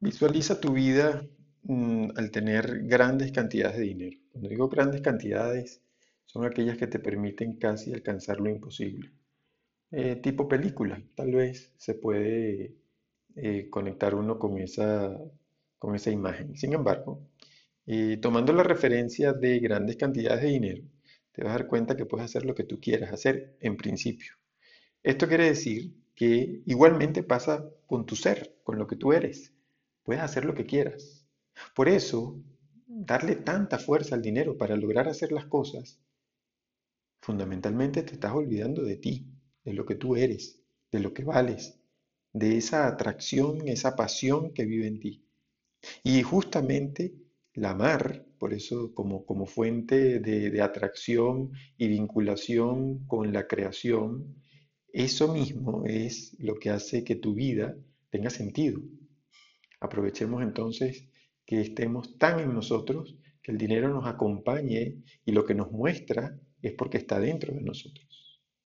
Visualiza tu vida mm, al tener grandes cantidades de dinero. Cuando digo grandes cantidades, son aquellas que te permiten casi alcanzar lo imposible. Eh, tipo película, tal vez se puede eh, conectar uno con esa, con esa imagen. Sin embargo, eh, tomando la referencia de grandes cantidades de dinero, te vas a dar cuenta que puedes hacer lo que tú quieras hacer en principio. Esto quiere decir que igualmente pasa con tu ser, con lo que tú eres. Puedes hacer lo que quieras. Por eso, darle tanta fuerza al dinero para lograr hacer las cosas, fundamentalmente te estás olvidando de ti, de lo que tú eres, de lo que vales, de esa atracción, esa pasión que vive en ti. Y justamente la mar, por eso como, como fuente de, de atracción y vinculación con la creación, eso mismo es lo que hace que tu vida tenga sentido. Aprovechemos entonces que estemos tan en nosotros que el dinero nos acompañe y lo que nos muestra es porque está dentro de nosotros.